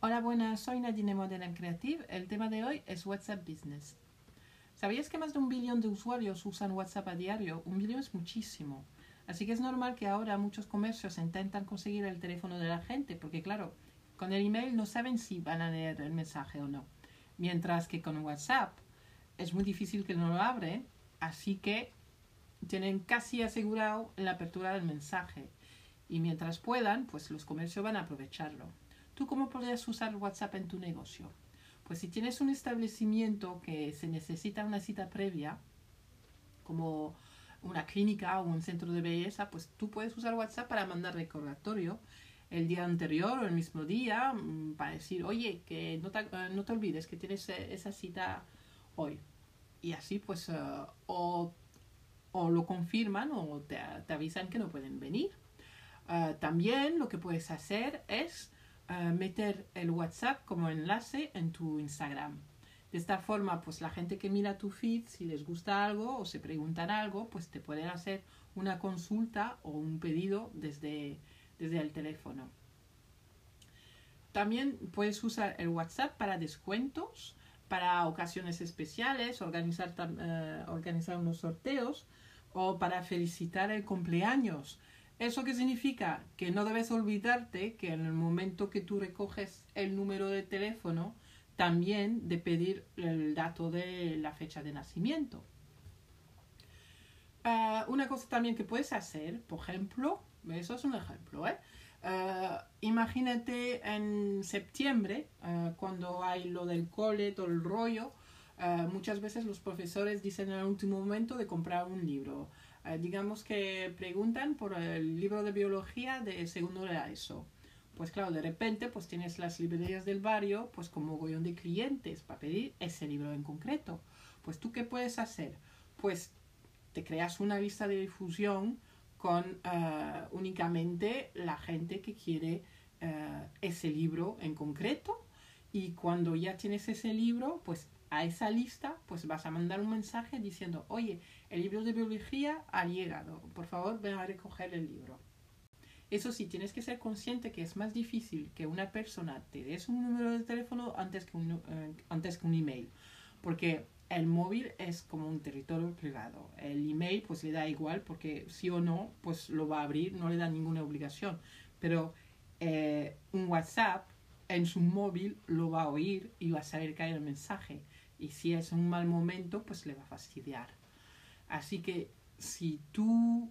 Hola, buenas, soy Nadine Modern Creative. El tema de hoy es WhatsApp Business. ¿Sabías que más de un billón de usuarios usan WhatsApp a diario? Un billón es muchísimo. Así que es normal que ahora muchos comercios intentan conseguir el teléfono de la gente, porque claro, con el email no saben si van a leer el mensaje o no. Mientras que con WhatsApp es muy difícil que no lo abren, así que tienen casi asegurado la apertura del mensaje. Y mientras puedan, pues los comercios van a aprovecharlo. ¿Tú cómo podrías usar WhatsApp en tu negocio? Pues si tienes un establecimiento que se necesita una cita previa, como una clínica o un centro de belleza, pues tú puedes usar WhatsApp para mandar recordatorio el día anterior o el mismo día mm, para decir, oye, que no te, eh, no te olvides que tienes eh, esa cita hoy. Y así pues eh, o, o, lo confirman o te, te, avisan que no pueden venir. también lo que puedes hacer es meter el WhatsApp como enlace en tu Instagram. De esta forma, pues la gente que mira tu feed, si les gusta algo o se preguntan algo, pues te pueden hacer una consulta o un pedido desde, desde el teléfono. También puedes usar el WhatsApp para descuentos, para ocasiones especiales, organizar, uh, organizar unos sorteos o para felicitar el cumpleaños. ¿Eso qué significa? Que no debes olvidarte que en el momento que tú recoges el número de teléfono, también de pedir el dato de la fecha de nacimiento. Uh, una cosa también que puedes hacer, por ejemplo, eso es un ejemplo, ¿eh? Uh, imagínate en septiembre, uh, cuando hay lo del cole, todo el rollo, muchas veces los profesores dicen en el último momento de comprar un libro. Eh, digamos que preguntan por el libro de biología de segundo de ESO. Pues claro, de repente pues tienes las librerías del barrio pues como mogollón de clientes para pedir ese libro en concreto. Pues tú qué puedes hacer? Pues te creas una lista de difusión con uh, únicamente la gente que quiere uh, ese libro en concreto y cuando ya tienes ese libro, pues a esa lista, pues vas a mandar un mensaje diciendo, oye, el libro de biología ha llegado, por favor ven a recoger el libro. Eso sí, tienes que ser consciente que es más difícil que una persona te des un número de teléfono antes que un, eh, antes que un email, porque el móvil es como un territorio privado. El email pues le da igual porque sí o no pues lo va a abrir, no le da ninguna obligación. Pero eh, un WhatsApp en su móvil lo va a oír y va a saber que hay el mensaje. Y si es un mal momento pues le va a fastidiar. Así que si tú,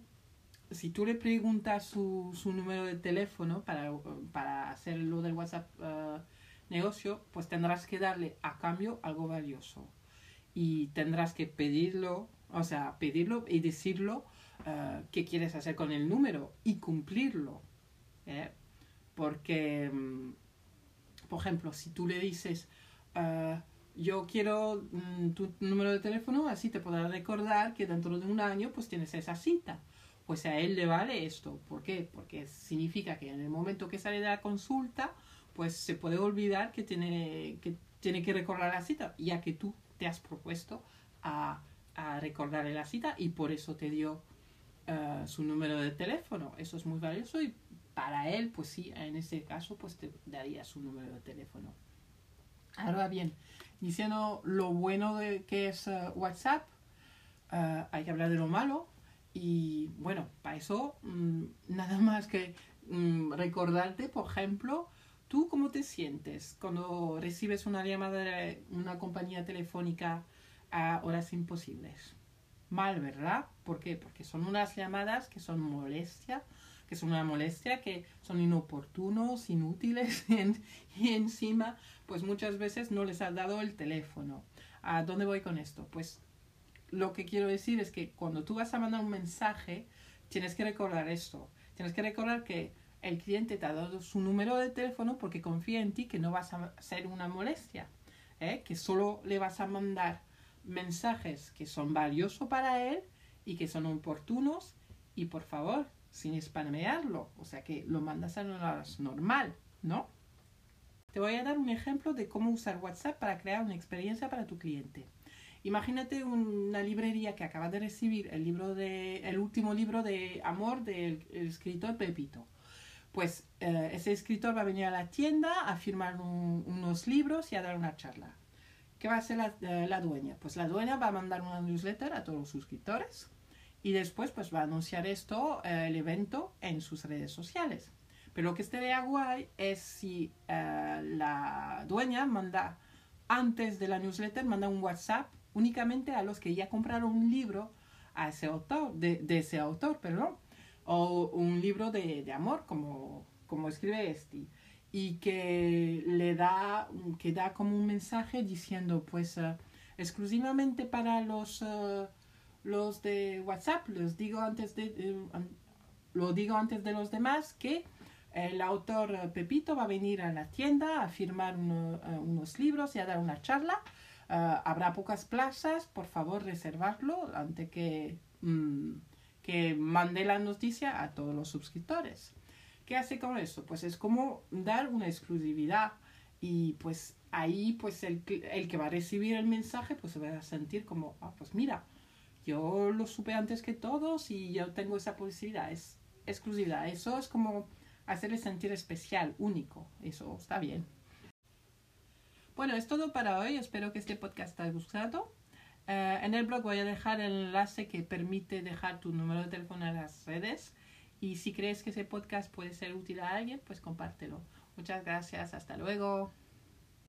si tú le preguntas su, su número de teléfono para, para hacer lo del WhatsApp uh, negocio, pues tendrás que darle a cambio algo valioso. Y tendrás que pedirlo, o sea, pedirlo y decirlo uh, qué quieres hacer con el número y cumplirlo. ¿eh? Porque, um, por ejemplo, si tú le dices... Uh, yo quiero mmm, tu número de teléfono, así te podrá recordar que dentro de un año pues tienes esa cita. Pues a él le vale esto. ¿Por qué? Porque significa que en el momento que sale de la consulta, pues se puede olvidar que tiene que, tiene que recordar la cita, ya que tú te has propuesto a, recordarle la cita y por eso te dio uh, su número de teléfono. Eso es muy valioso y para él, pues sí, en ese caso, pues te daría su número de teléfono. Ahora bien, diciendo lo bueno de que es uh, WhatsApp, uh, hay que hablar de lo malo. Y bueno, para eso, mmm, nada más que mmm, recordarte, por ejemplo, tú cómo te sientes cuando recibes una llamada de una compañía telefónica a horas imposibles. Mal, ¿verdad? ¿Por qué? Porque son unas llamadas que son molestia, que son una molestia, que son inoportunos, inútiles y, en, y encima pues muchas veces no les has dado el teléfono. ¿A dónde voy con esto? Pues lo que quiero decir es que cuando tú vas a mandar un mensaje, tienes que recordar esto. Tienes que recordar que el cliente te ha dado su número de teléfono porque confía en ti que no vas a ser una molestia, ¿eh? que solo le vas a mandar mensajes que son valiosos para él y que son oportunos y por favor, sin spamearlo, o sea que lo mandas a una normal, ¿no? Te voy a dar un ejemplo de cómo usar WhatsApp para crear una experiencia para tu cliente. Imagínate una librería que acaba de recibir el, libro de, el último libro de amor del escritor Pepito. pues eh, ese escritor va a venir a la tienda a firmar unos libros y a dar una charla. ¿Qué va a hacer eh, la, dueña? Pues la dueña va a mandar una newsletter a todos los suscriptores y después pues va a anunciar esto, eh, el evento, en sus redes sociales. Pero lo que estaría guay es si la dueña manda, antes de la newsletter, manda un WhatsApp únicamente a los que ya compraron un libro a ese autor, de, ese autor, perdón, o un libro de, amor, como, como escribe este, y que le da, que da como un mensaje diciendo, pues, eh, exclusivamente para los, eh, los de WhatsApp, les digo antes de, lo digo antes de los demás, que el autor Pepito va a venir a la tienda a firmar unos libros y a dar una charla Ah, habrá pocas plazas, por favor reservarlo antes que, mm, que mande la noticia a todos los suscriptores. ¿Qué hace con eso? Pues es como dar una exclusividad y pues ahí pues el, el que va a recibir el mensaje pues se va a sentir como, ah, pues mira, yo lo supe antes que todos y yo tengo esa posibilidad, es exclusividad. Eso es como hacerle sentir especial, único, eso está bien. Bueno, es todo para hoy. Espero que este podcast te haya gustado. Eh, en el blog voy a dejar el enlace que permite dejar tu número de teléfono en las redes. Y si crees que ese podcast puede ser útil a alguien, pues compártelo. Muchas gracias. Hasta luego.